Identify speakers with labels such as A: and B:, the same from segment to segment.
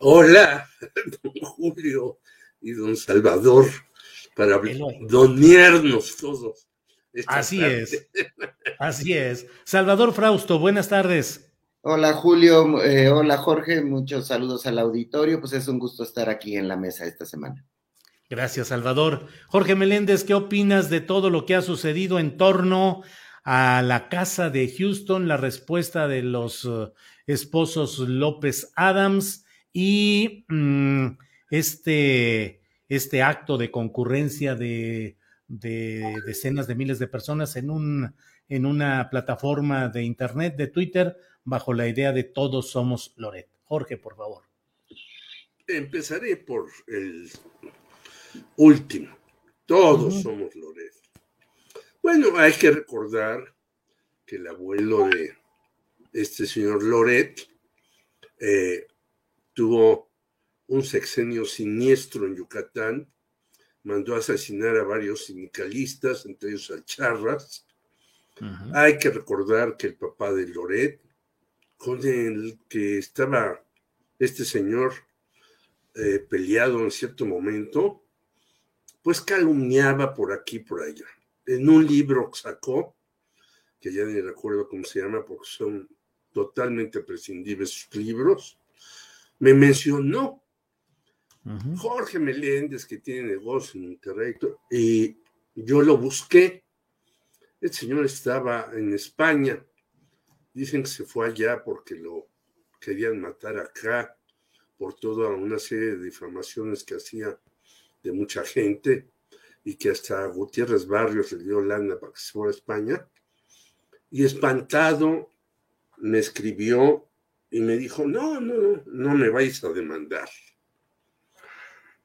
A: Hola, don Julio y don Salvador, para donearnos todos.
B: Así es, así es. Salvador Frausto, buenas tardes.
C: Hola Julio, eh, hola Jorge, muchos saludos al auditorio, pues es un gusto estar aquí en la mesa esta semana.
B: Gracias, Salvador. Jorge Meléndez, ¿qué opinas de todo lo que ha sucedido en torno a la casa de Houston, la respuesta de los uh, esposos López Adams? Y mm, este, este acto de concurrencia de, decenas de miles de personas en, un, en una plataforma de Internet, de Twitter, bajo la idea de todos somos Loret. Jorge, por favor.
A: Empezaré por el último. Todos somos Loret. Bueno, hay que recordar que el abuelo de este señor Loret eh, tuvo un sexenio siniestro en Yucatán, mandó a asesinar a varios sindicalistas, entre ellos a Charras. Hay que recordar que el papá de Loret, con el que estaba este señor eh, peleado en cierto momento, pues calumniaba por aquí y por allá. En un libro que sacó, que ya ni recuerdo cómo se llama porque son totalmente prescindibles sus libros, me mencionó Jorge Meléndez, que tiene negocio en Monterrey, y yo lo busqué. El señor estaba en España. Dicen que se fue allá porque lo querían matar acá por toda una serie de difamaciones que hacía de mucha gente y que hasta Gutiérrez Barrios le dio lana para que se fuera a España. Y espantado me escribió y me dijo, no, no, no me vais a demandar.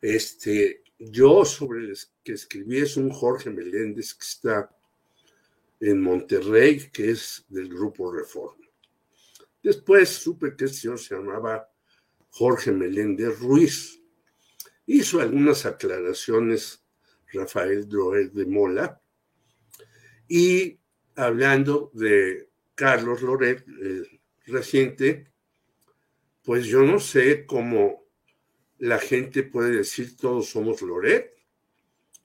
A: Este, yo sobre el que escribí es un Jorge Meléndez que está en Monterrey, que es del Grupo Reforma. Después supe que el señor se llamaba Jorge Meléndez Ruiz. Hizo algunas aclaraciones Rafael Droel de Mola y hablando de Carlos Loret, reciente, pues yo no sé cómo la gente puede decir todos somos Loret.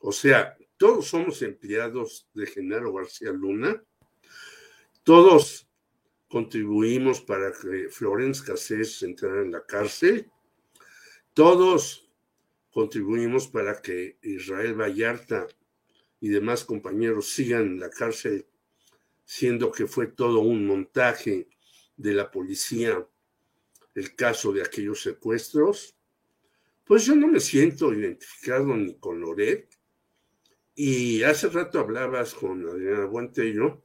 A: O sea, todos somos empleados de Genaro García Luna. Todos contribuimos para que Florence Cassés entrara en la cárcel. Todos contribuimos para que Israel Vallarta y demás compañeros sigan en la cárcel, siendo que fue todo un montaje de la policía el caso de aquellos secuestros, pues yo no me siento identificado ni con Loret. Y hace rato hablabas con Adriana Buentello,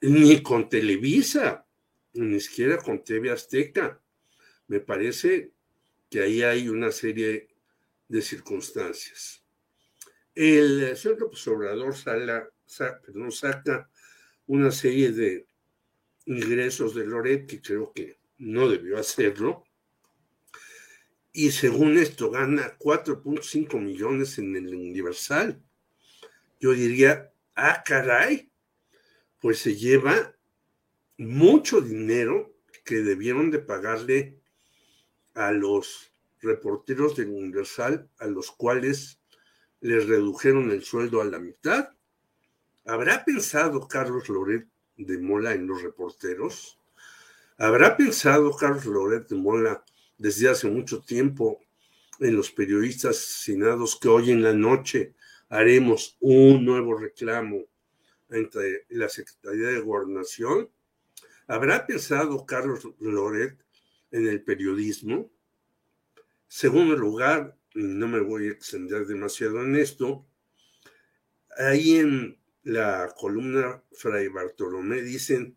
A: ni con Televisa, ni siquiera con TV Azteca. Me parece que ahí hay una serie de circunstancias. El señor López Obrador sala, saca una serie de ingresos de Loret que creo que no debió hacerlo. Y según esto gana 4.5 millones en el Universal. Yo diría, ah, caray, pues se lleva mucho dinero que debieron de pagarle a los reporteros del Universal, a los cuales les redujeron el sueldo a la mitad. ¿Habrá pensado Carlos Loret de Mola en los reporteros? ¿Habrá pensado Carlos Loret de Mola desde hace mucho tiempo en los periodistas asesinados que hoy en la noche haremos un nuevo reclamo entre la Secretaría de Gobernación? ¿Habrá pensado Carlos Loret en el periodismo? Segundo lugar, no me voy a extender demasiado en esto, ahí en la columna Fray Bartolomé dicen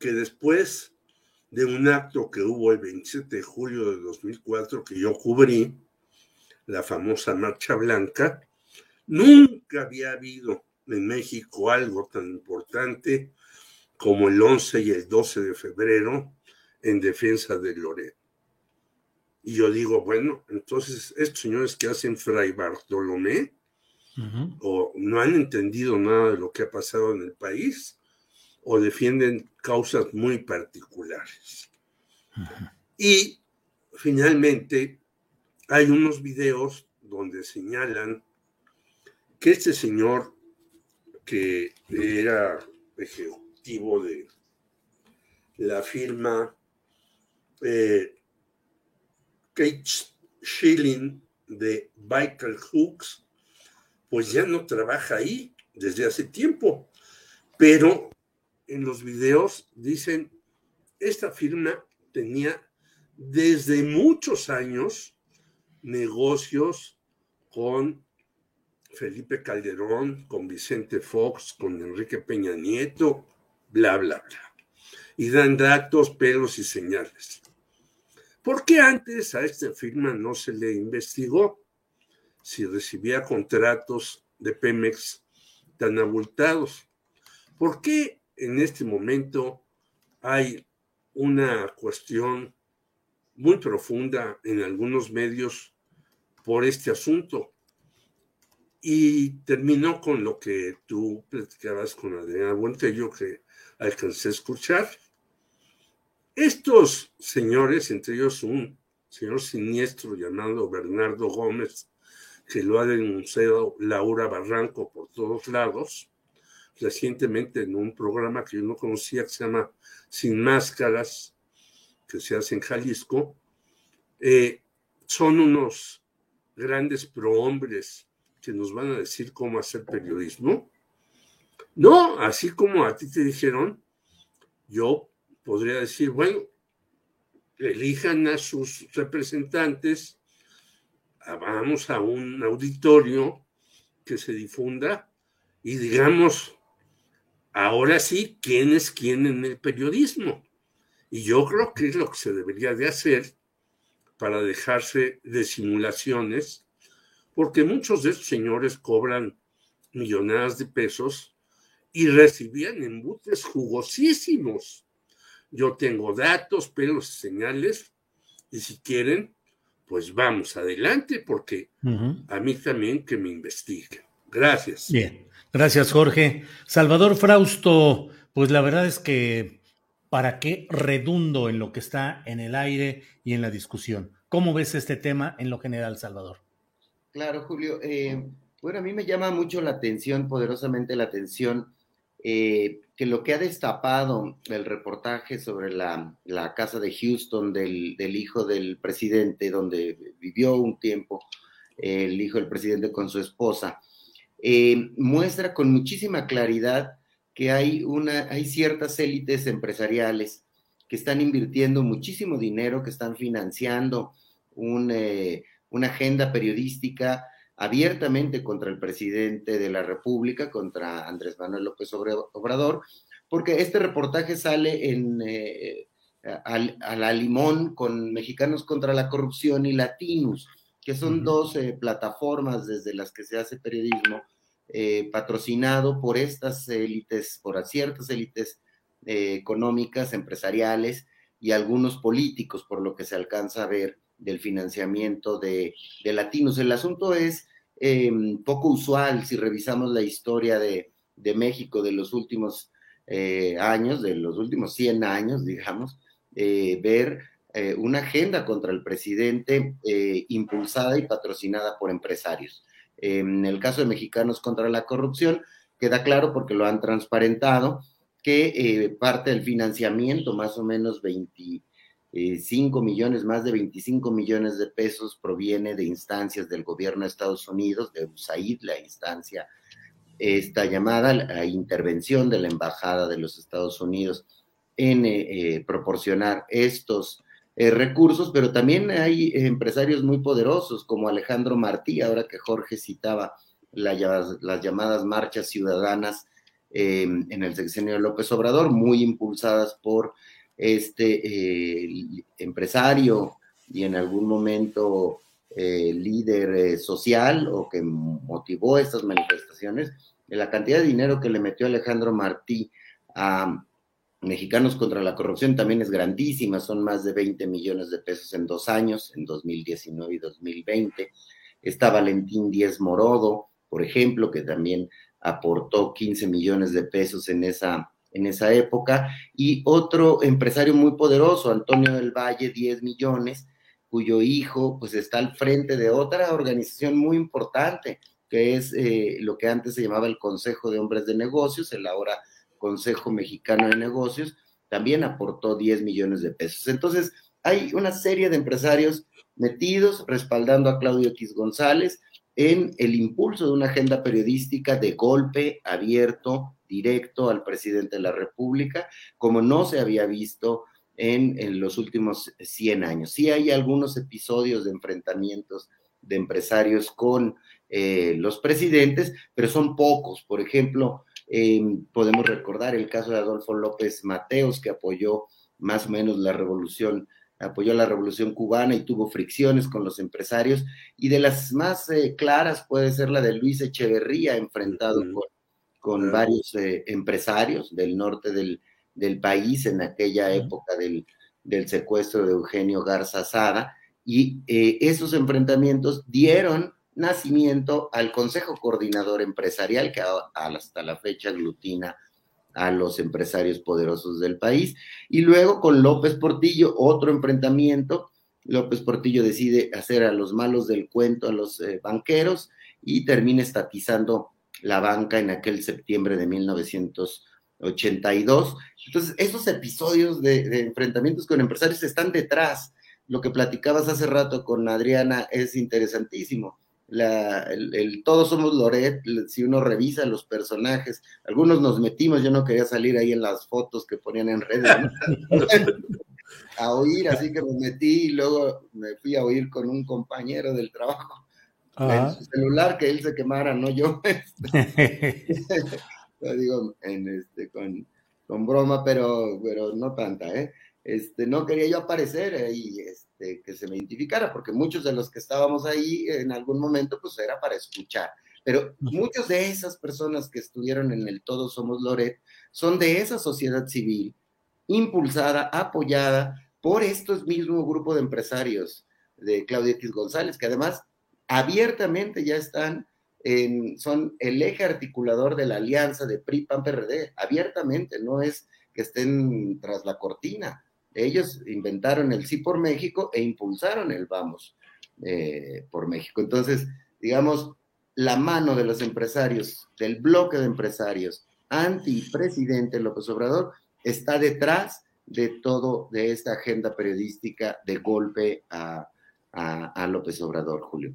A: que después de un acto que hubo el 27 de julio de 2004 que yo cubrí, la famosa Marcha Blanca, nunca había habido en México algo tan importante como el 11 y el 12 de febrero en defensa de Loret. Y yo digo, bueno, entonces estos señores que hacen Fray Bartolomé o no han entendido nada de lo que ha pasado en el país o defienden causas muy particulares. Y finalmente hay unos videos donde señalan que este señor que era ejecutivo de la firma eh, Kate Schilling de Michael Hooks, pues ya no trabaja ahí desde hace tiempo, pero en los videos dicen, esta firma tenía desde muchos años negocios con Felipe Calderón, con Vicente Fox, con Enrique Peña Nieto, bla, bla, bla. Y dan datos, pelos y señales. ¿Por qué antes a esta firma no se le investigó si recibía contratos de Pemex tan abultados? ¿Por qué en este momento hay una cuestión muy profunda en algunos medios por este asunto. Y terminó con lo que tú platicabas con Adriana Buentello, que alcancé a escuchar. Estos señores, entre ellos un señor siniestro llamado Bernardo Gómez, que lo ha denunciado Laura Barranco por todos lados, recientemente en un programa que yo no conocía que se llama Sin Máscaras, que se hace en Jalisco, eh, son unos grandes prohombres que nos van a decir cómo hacer periodismo. No, así como a ti te dijeron, yo podría decir, bueno, elijan a sus representantes, vamos a un auditorio que se difunda y digamos, ahora sí, quién es quién en el periodismo. Y yo creo que es lo que se debería de hacer para dejarse de simulaciones, porque muchos de estos señores cobran millonadas de pesos y recibían embutes jugosísimos. Yo tengo datos, pelos, señales, y si quieren, pues vamos adelante, porque a mí también que me investiguen. Gracias.
B: Bien, gracias Jorge. Salvador Frausto, pues la verdad es que para qué redundo en lo que está en el aire y en la discusión. ¿Cómo ves este tema en lo general, Salvador?
C: Claro, Julio. Eh, bueno, a mí me llama mucho la atención, poderosamente la atención, eh, que lo que ha destapado el reportaje sobre la, casa de Houston del, hijo del presidente, donde vivió un tiempo el hijo del presidente con su esposa, eh, muestra con muchísima claridad que hay, una, hay ciertas élites empresariales que están invirtiendo muchísimo dinero, que están financiando eh, una agenda periodística abiertamente contra el presidente de la República, contra Andrés Manuel López Obrador, porque este reportaje sale en, eh, a, la limón con Mexicanos contra la Corrupción y Latinos, que son dos eh, plataformas desde las que se hace periodismo eh, patrocinado por estas élites, por ciertas élites eh, económicas, empresariales y algunos políticos, por lo que se alcanza a ver del financiamiento de, latinos. El asunto es em, poco usual si revisamos la historia de, México de los últimos eh, años, de los últimos 100 años, digamos, ver una agenda contra el presidente impulsada y patrocinada por empresarios. En el caso de Mexicanos contra la Corrupción, queda claro porque lo han transparentado. que eh, parte del financiamiento, más o menos 25 millones, más de 25 millones de pesos, proviene de instancias del gobierno de Estados Unidos, de USAID, la instancia, esta llamada la intervención de la Embajada de los Estados Unidos en eh, eh, proporcionar estos recursos, pero también hay empresarios muy poderosos como Alejandro Martí, ahora que Jorge citaba las llamadas marchas ciudadanas Em, en el sexenio López Obrador, muy impulsadas por este eh, empresario y en algún momento eh, líder eh, social o que motivó estas manifestaciones, la cantidad de dinero que le metió Alejandro Martí a Mexicanos contra la Corrupción también es grandísima, son más de 20 millones de pesos en dos años, en 2019 y 2020. Está Valentín Díez Morodo, por ejemplo, que también aportó 15 millones de pesos en esa, en esa época, y otro empresario muy poderoso, Antonio del Valle, 10 millones, cuyo hijo pues está al frente de otra organización muy importante, que es eh, lo que antes se llamaba el Consejo de Hombres de Negocios, el ahora Consejo Mexicano de Negocios, también aportó 10 millones de pesos. Entonces, hay una serie de empresarios metidos respaldando a Claudio X González, en el impulso de una agenda periodística de golpe abierto, directo al presidente de la República, como no se había visto en, los últimos 100 años. Sí hay algunos episodios de enfrentamientos de empresarios con eh, los presidentes, pero son pocos. Por ejemplo, em, podemos recordar el caso de Adolfo López Mateos, que apoyó más o menos la revolución apoyó la revolución cubana y tuvo fricciones con los empresarios, y de las más eh, claras puede ser la de Luis Echeverría, enfrentado con, varios eh, empresarios del norte del, país en aquella época del, secuestro de Eugenio Garza Sada, y eh, esos enfrentamientos dieron nacimiento al Consejo Coordinador Empresarial, que hasta la fecha aglutina a los empresarios poderosos del país. Y luego con López Portillo, otro enfrentamiento. López Portillo decide hacer a los malos del cuento a los eh, banqueros y termina estatizando la banca en aquel septiembre de 1982. Entonces, esos episodios de, de enfrentamientos con empresarios están detrás. Lo que platicabas hace rato con Adriana es interesantísimo la, el, Todos somos Loret, si uno revisa los personajes, algunos nos metimos, yo no quería salir ahí en las fotos que ponían en redes, a oír, así que me metí y luego me fui a oír con un compañero del trabajo, en su celular, que él se quemara, no yo. Este, lo digo en este, con, con broma, pero, pero no tanta, ¿eh? Este, no quería yo aparecer ahí, este, que se me identificara, porque muchos de los que estábamos ahí en algún momento, pues era para escuchar. Pero muchas de esas personas que estuvieron en el Todos Somos Loret son de esa sociedad civil, impulsada, apoyada por estos mismos grupos de empresarios de Claudia X González, que además abiertamente ya están en, son el eje articulador de la alianza de PRI-PAN-PRD, abiertamente, no es que estén tras la cortina. Ellos inventaron el sí por México e impulsaron el vamos eh, por México. Entonces, digamos, la mano de los empresarios, del bloque de empresarios anti-presidente López Obrador, está detrás de todo, de esta agenda periodística de golpe a, López Obrador, Julio.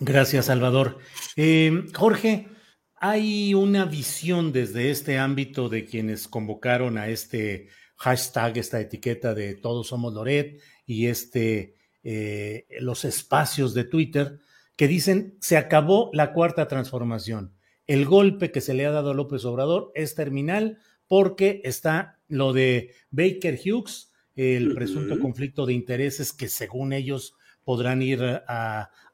B: Gracias, Salvador. Eh, Jorge, hay una visión desde este ámbito de quienes convocaron a este hashtag, esta etiqueta de Todos Somos Loret y este, eh, los espacios de Twitter que dicen se acabó la cuarta transformación. El golpe que se le ha dado a López Obrador es terminal porque está lo de Baker Hughes, el presunto conflicto de intereses que según ellos podrán ir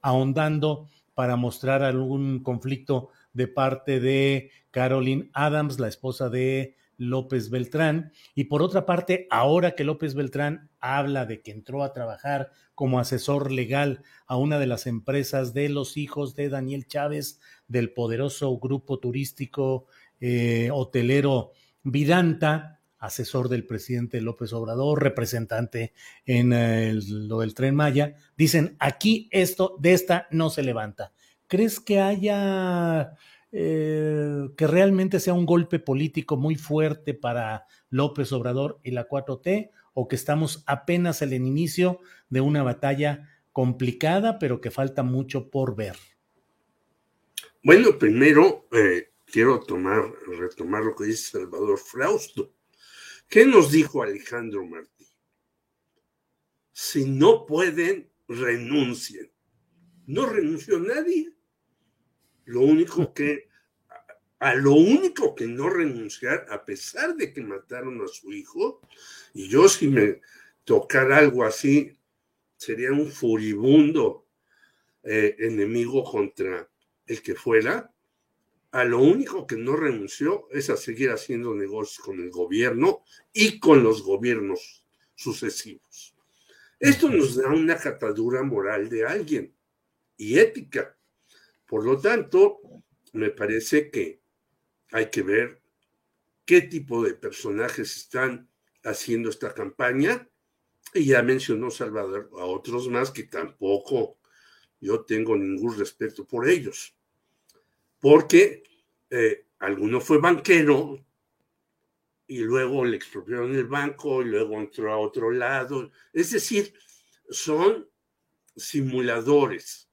B: ahondando para mostrar algún conflicto de parte de Caroline Adams, la esposa de López Beltrán. Y por otra parte, ahora que López Beltrán habla de que entró a trabajar como asesor legal a una de las empresas de los hijos de Daniel Chávez, del poderoso grupo turístico eh, hotelero Vidanta, asesor del presidente López Obrador, representante en lo del tren Maya, dicen, aquí esto de esta no se levanta. ¿Crees que haya eh, que realmente sea un golpe político muy fuerte para López Obrador y la 4T o que estamos apenas en el inicio de una batalla complicada, pero que falta mucho por ver?
A: Bueno, primero eh, quiero tomar, retomar lo que dice Salvador Frausto. ¿Qué nos dijo Alejandro Martí? Si no pueden, renuncien. No renunció nadie. Lo único que, a lo único que no renunciar, a pesar de que mataron a su hijo, y yo si me tocara algo así, sería un furibundo eh, enemigo contra el que fuera, a lo único que no renunció es a seguir haciendo negocios con el gobierno y con los gobiernos sucesivos. Esto nos da una catadura moral de alguien y ética. Por lo tanto, me parece que hay que ver qué tipo de personajes están haciendo esta campaña. Y ya mencionó Salvador a otros más que tampoco yo tengo ningún respeto por ellos. Porque eh, alguno fue banquero y luego le expropiaron el banco y luego entró a otro lado. Es decir, son simuladores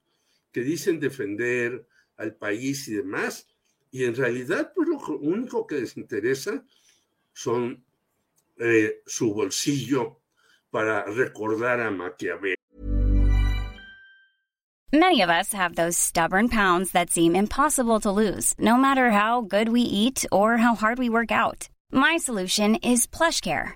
A: que dicen defender al país y demás, y en realidad pues lo único que les interesa son eh, su bolsillo para recordar a Maquiavelo.
D: Many of us have those stubborn pounds that seem impossible to lose, no matter how good we eat or how hard we work out. My solution is PlushCare.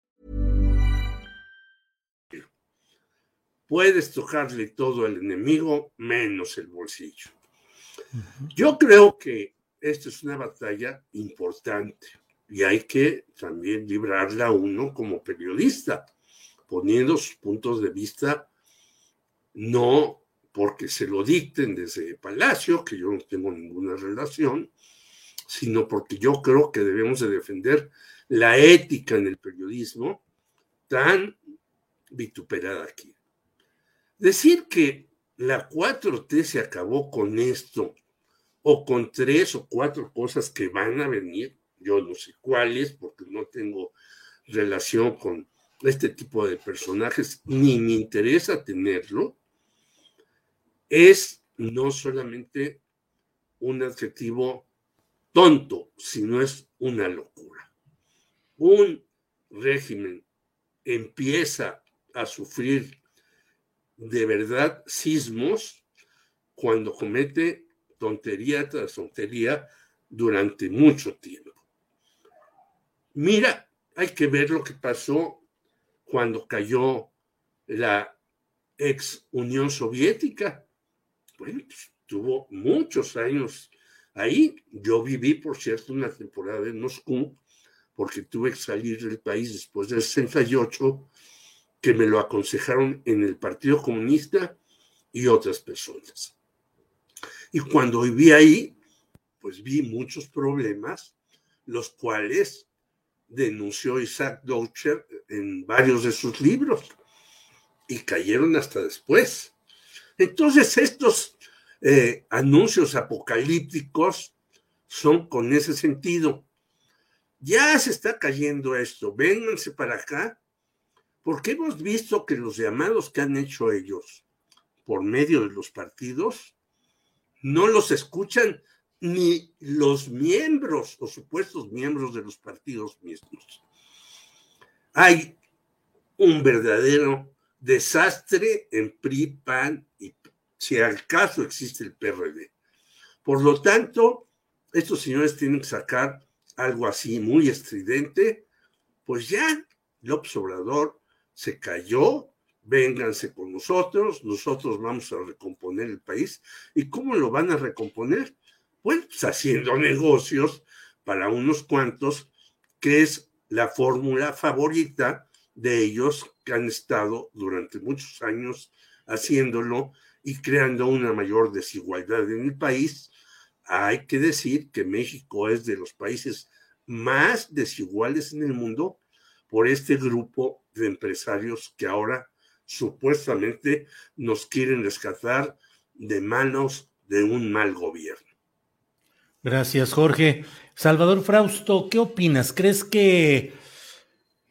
A: Puedes tocarle todo al enemigo menos el bolsillo. Yo creo que esta es una batalla importante y hay que también librarla uno como periodista, poniendo sus puntos de vista, no porque se lo dicten desde Palacio, que yo no tengo ninguna relación, sino porque yo creo que debemos de defender la ética en el periodismo tan vituperada aquí. Decir que la 4T se acabó con esto o con tres o cuatro cosas que van a venir, yo no sé cuáles porque no tengo relación con este tipo de personajes, ni me interesa tenerlo, es no solamente un adjetivo tonto, sino es una locura. Un régimen empieza a sufrir de verdad sismos cuando comete tontería tras tontería durante mucho tiempo. Mira, hay que ver lo que pasó cuando cayó la ex Unión Soviética. Bueno, pues, tuvo muchos años ahí. Yo viví, por cierto, una temporada en Moscú, porque tuve que salir del país después del 68 que me lo aconsejaron en el Partido Comunista y otras personas. Y cuando viví ahí, pues vi muchos problemas, los cuales denunció Isaac Deutscher en varios de sus libros y cayeron hasta después. Entonces estos eh, anuncios apocalípticos son con ese sentido. Ya se está cayendo esto, vénganse para acá porque hemos visto que los llamados que han hecho ellos por medio de los partidos no los escuchan ni los miembros o supuestos miembros de los partidos mismos. Hay un verdadero desastre en PRI, PAN y si al caso existe el PRD. Por lo tanto, estos señores tienen que sacar algo así muy estridente, pues ya López Obrador se cayó, vénganse con nosotros, nosotros vamos a recomponer el país. ¿Y cómo lo van a recomponer? Pues haciendo negocios para unos cuantos, que es la fórmula favorita de ellos que han estado durante muchos años haciéndolo y creando una mayor desigualdad en el país. Hay que decir que México es de los países más desiguales en el mundo por este grupo de empresarios que ahora supuestamente nos quieren rescatar de manos de un mal gobierno.
B: Gracias, Jorge. Salvador Frausto, ¿qué opinas? ¿Crees que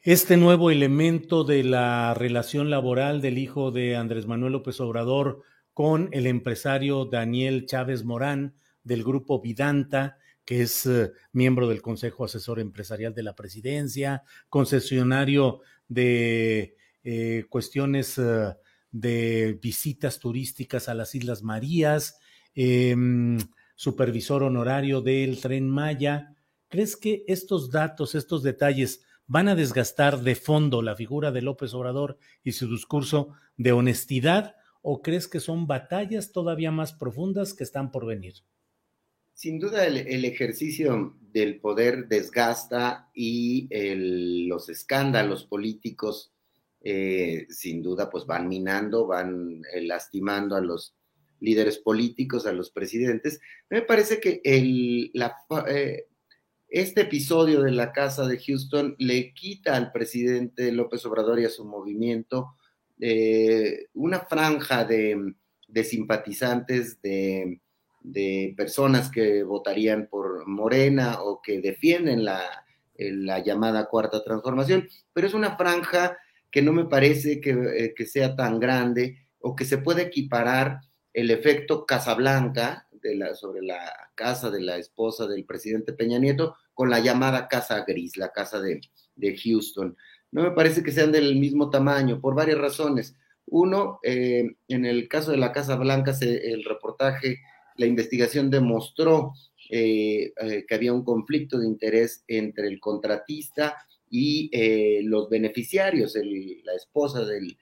B: este nuevo elemento de la relación laboral del hijo de Andrés Manuel López Obrador con el empresario Daniel Chávez Morán del grupo Vidanta, que es eh, miembro del Consejo Asesor Empresarial de la Presidencia, concesionario de eh, cuestiones eh, de visitas turísticas a las Islas Marías, em, supervisor honorario del tren Maya. ¿Crees que estos datos, estos detalles van a desgastar de fondo la figura de López Obrador y su discurso de honestidad o crees que son batallas todavía más profundas que están por venir?
C: Sin duda el, ejercicio del poder desgasta y los escándalos políticos eh, sin duda pues van minando, van eh, lastimando a los líderes políticos, a los presidentes. Me parece que eh, este episodio de la Casa de Houston le quita al presidente López Obrador y a su movimiento una franja de, simpatizantes, de, de, personas que votarían por Morena o que defienden la, la llamada cuarta transformación, pero es una franja que no me parece eh, que, sea tan grande o que se pueda equiparar el efecto Casablanca de la, sobre la casa de la esposa del presidente Peña Nieto con la llamada Casa Gris, la casa de, Houston. No me parece que sean del mismo tamaño por varias razones. Uno, eh, en el caso de la Casa Blanca, el reportaje, la investigación demostró eh, que había un conflicto de interés entre el contratista y eh, los beneficiarios, la esposa del,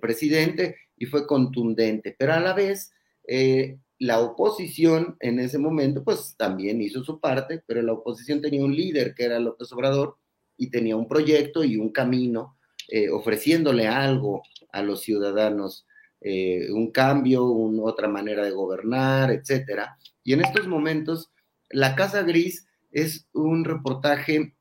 C: presidente, y fue contundente, pero a la vez eh, la oposición en ese momento pues también hizo su parte, pero la oposición tenía un líder que era López Obrador y tenía un proyecto y un camino eh, ofreciéndole algo a los ciudadanos, un cambio, otra manera de gobernar, etcétera. Y en estos momentos, La Casa Gris es un reportaje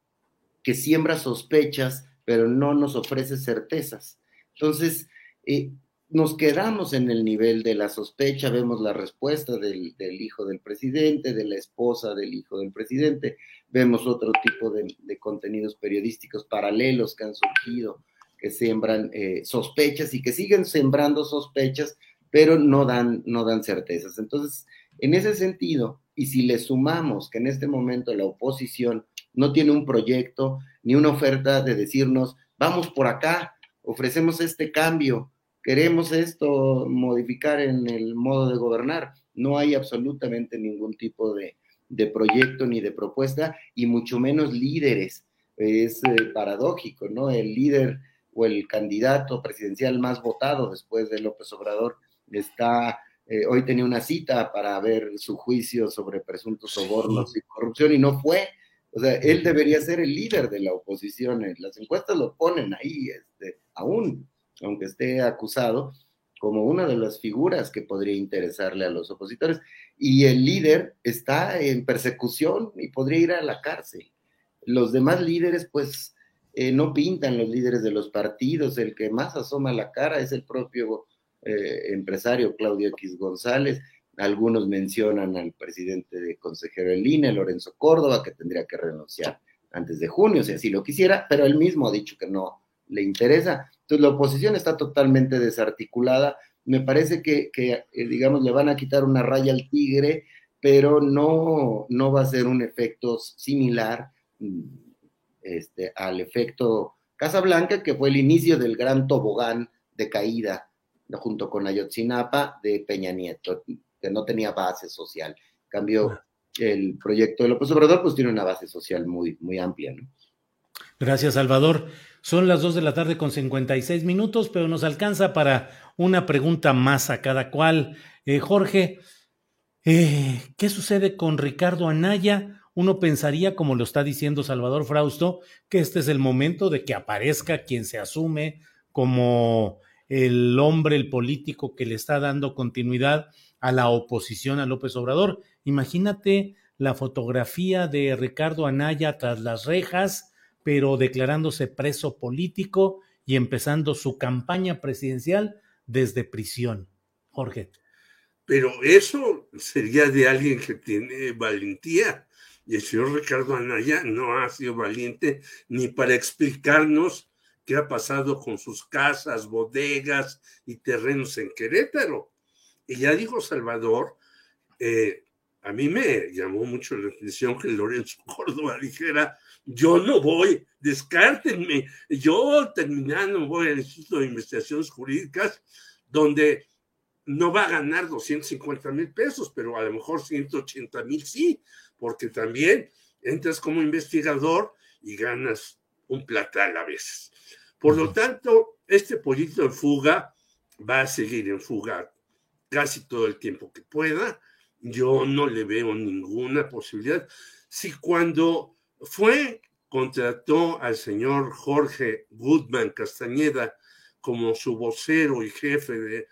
C: que siembra sospechas, pero no nos ofrece certezas. Entonces, eh, nos quedamos en el nivel de la sospecha, vemos la respuesta del, hijo del presidente, de la esposa del hijo del presidente, vemos otro tipo de, contenidos periodísticos paralelos que han surgido, que siembran eh, sospechas y que siguen sembrando sospechas, pero no dan, no dan certezas. Entonces, en ese sentido, y si le sumamos que en este momento la oposición no tiene un proyecto ni una oferta de decirnos, vamos por acá, ofrecemos este cambio, queremos esto modificar en el modo de gobernar. No hay absolutamente ningún tipo de, proyecto ni de propuesta y mucho menos líderes. Es eh, paradójico, ¿no? El líder o el candidato presidencial más votado después de López Obrador está eh, hoy tenía una cita para ver su juicio sobre presuntos sobornos y corrupción y no fue. O sea, él debería ser el líder de la oposición. Las encuestas lo ponen ahí, este, aún, aunque esté acusado, como una de las figuras que podría interesarle a los opositores. Y el líder está en persecución y podría ir a la cárcel. Los demás líderes, pues, eh, no pintan los líderes de los partidos. El que más asoma la cara es el propio eh, empresario Claudio X González algunos mencionan al presidente de consejero del INE, Lorenzo Córdoba, que tendría que renunciar antes de junio, si así lo quisiera, pero él mismo ha dicho que no le interesa. Entonces la oposición está totalmente desarticulada. Me parece que, eh, digamos, le van a quitar una raya al tigre, pero no, no va a ser un efecto similar mm, este, al efecto Casablanca, que fue el inicio del gran tobogán decaída junto con Ayotzinapa de Peña Nieto, que no tenía base social. Cambio el proyecto de López Obrador, pues tiene una base social muy, muy amplia. ¿no?
B: Gracias, Salvador. Son las dos de la tarde con 56 minutos, pero nos alcanza para una pregunta más a cada cual. Eh, Jorge, eh, ¿qué sucede con Ricardo Anaya? Uno pensaría, como lo está diciendo Salvador Frausto, que este es el momento de que aparezca quien se asume como el hombre, el político que le está dando continuidad a la oposición a López Obrador. Imagínate la fotografía de Ricardo Anaya tras las rejas, pero declarándose preso político y empezando su campaña presidencial desde prisión. Jorge.
A: Pero eso sería de alguien que tiene valentía. Y el señor Ricardo Anaya no ha sido valiente ni para explicarnos qué ha pasado con sus casas, bodegas y terrenos en Querétaro. Y ya dijo Salvador, eh, a mí me llamó mucho la atención que Lorenzo Córdoba dijera, yo no voy, descártenme, yo terminando voy al Instituto de Investigaciones Jurídicas, donde no va a ganar 250 mil pesos, pero a lo mejor 180 mil sí, porque también entras como investigador y ganas un platal a veces. Por lo tanto, este pollito en fuga va a seguir en fuga casi todo el tiempo que pueda. Yo no le veo ninguna posibilidad. Si cuando fue, contrató al señor Jorge Goodman Castañeda como su vocero y jefe de,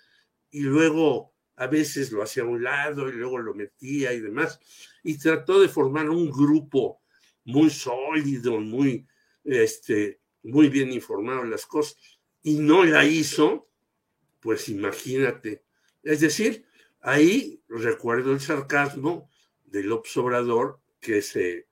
A: y luego a veces lo hacía a un lado y luego lo metía y demás, y trató de formar un grupo muy sólido, muy, este, muy bien informado en las cosas, y no la hizo, pues imagínate, es decir, ahí recuerdo el sarcasmo del observador que se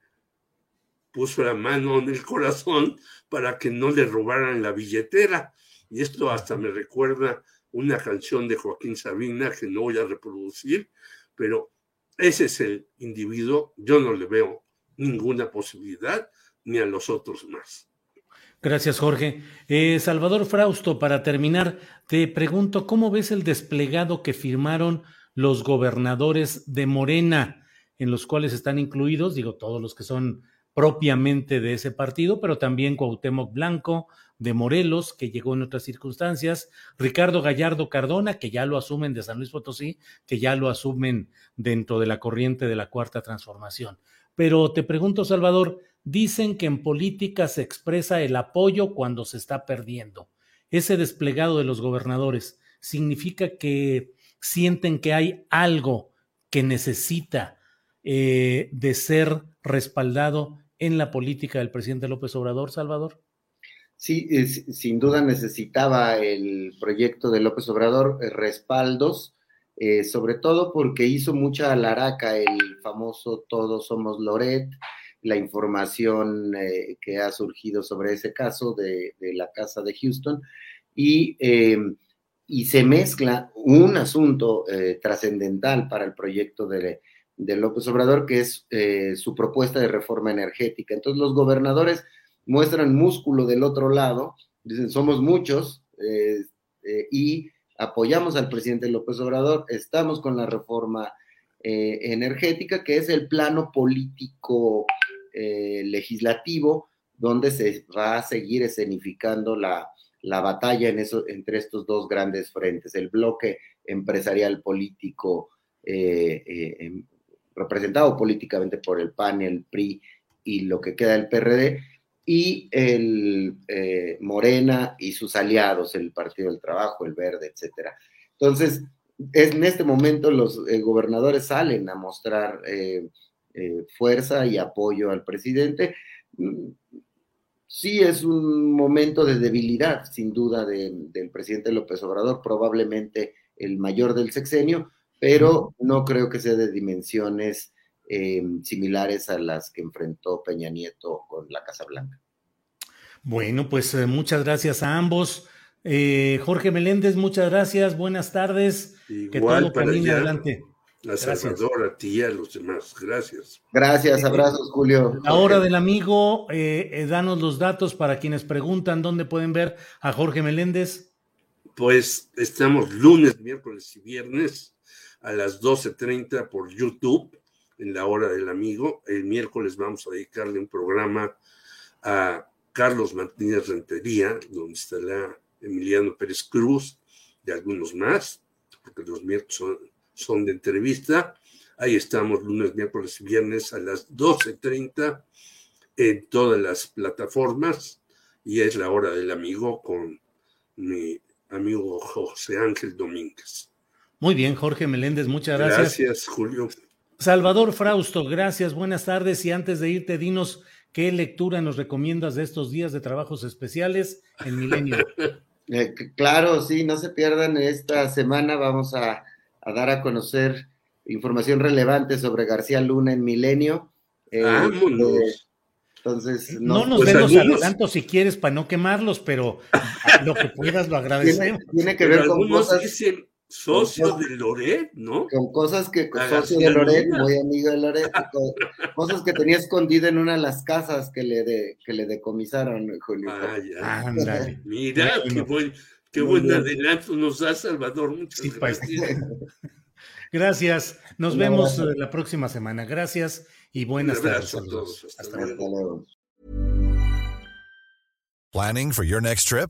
A: puso la mano en el corazón para que no le robaran la billetera. Y esto hasta me recuerda una canción de Joaquín Sabina que no voy a reproducir, pero ese es el individuo, yo no le veo ninguna posibilidad ni a los otros más.
B: Gracias, Jorge. Eh, Salvador Frausto, para terminar, te pregunto, ¿cómo ves el desplegado que firmaron los gobernadores de Morena, en los cuales están incluidos, digo, todos los que son propiamente de ese partido, pero también Cuauhtémoc Blanco de Morelos, que llegó en otras circunstancias, Ricardo Gallardo Cardona, que ya lo asumen de San Luis Potosí, que ya lo asumen dentro de la corriente de la Cuarta Transformación. Pero te pregunto, Salvador, Dicen que en política se expresa el apoyo cuando se está perdiendo. Ese desplegado de los gobernadores significa que sienten que hay algo que necesita eh, de ser respaldado en la política del presidente López Obrador, Salvador.
C: Sí, sin duda necesitaba el proyecto de López Obrador eh, respaldos, eh, sobre todo porque hizo mucha alaraca el famoso Todos somos Loret, la información eh, que ha surgido sobre ese caso de, la casa de Houston y, eh, y se mezcla un asunto trascendental para el proyecto de, de, López Obrador, que es su propuesta de reforma energética. Entonces los gobernadores muestran músculo del otro lado, dicen somos muchos y apoyamos al presidente López Obrador, estamos con la reforma energética, que es el plano político eh, legislativo donde se va a seguir escenificando la, batalla en eso, entre estos dos grandes frentes, el bloque empresarial político eh, eh, em, representado políticamente por el PAN, el PRI y lo que queda del PRD, y el Morena y sus aliados, el Partido del Trabajo, el Verde, etcétera. Entonces, en este momento los gobernadores salen a mostrar eh, fuerza y apoyo al presidente. Sí es un momento de debilidad, sin duda, del presidente López Obrador, probablemente el mayor del sexenio, pero no creo que sea de dimensiones eh, similares a las que enfrentó Peña Nieto con la Casa Blanca.
B: Bueno, pues eh, muchas gracias a ambos. Jorge Meléndez, muchas gracias, buenas tardes.
A: que todo camine adelante. A Salvador, a ti y a los demás. Gracias.
C: Gracias, abrazos, Julio.
B: La hora del amigo, eh, eh, danos los datos para quienes preguntan dónde pueden ver a Jorge Meléndez.
A: pues estamos lunes, miércoles y viernes a las 12.30 por YouTube en la hora del amigo. El miércoles vamos a dedicarle un programa a Carlos Martínez Rentería, donde estará Emiliano Pérez Cruz y algunos más, porque los miércoles son, son de entrevista. Ahí estamos lunes, miércoles y viernes a las 12.30 en todas las plataformas y es la hora del amigo con mi amigo José Ángel Domínguez.
B: Muy bien, Jorge Meléndez, muchas gracias.
A: Gracias, Julio.
B: Salvador Frausto, gracias, buenas tardes y antes de irte, dinos qué lectura nos recomiendas de estos días de trabajos especiales en Milenio.
C: Eh, claro, sí, no se pierdan, esta semana vamos a, a dar a conocer información relevante sobre García Luna en Milenio.
A: Eh, Vámonos.
C: eh, entonces,
B: No,
C: no,
B: nos
A: pues
B: los
A: algunos-
B: adelantos si quieres para no quemarlos, pero lo que puedas lo
C: tiene,
B: agradecemos.
C: tiene que
A: Pero
C: ver con
A: algunos
C: cosas,
A: dicen socio de Loret, ¿no?
C: con cosas que socio
A: García
C: de Loret,
A: Luna.
C: muy amigo de Loret, co- cosas que tenía escondida en una de las casas que le de, que le decomisaron, Julio.
A: Ah, ya.
B: Ándale.
A: Mira,
B: Bueno.
A: qué buen, qué buen adelanto nos da Salvador. Muchas
B: Sí, pues.
A: gracias.
B: Gracias. Nos
C: Un
B: vemos
C: abrazo.
B: eh, la próxima semana. Gracias y
A: Un
B: buenas tardes.
A: a todos. Hasta
B: Hasta
A: luego.
C: Hasta luego.
E: Planning for your next trip?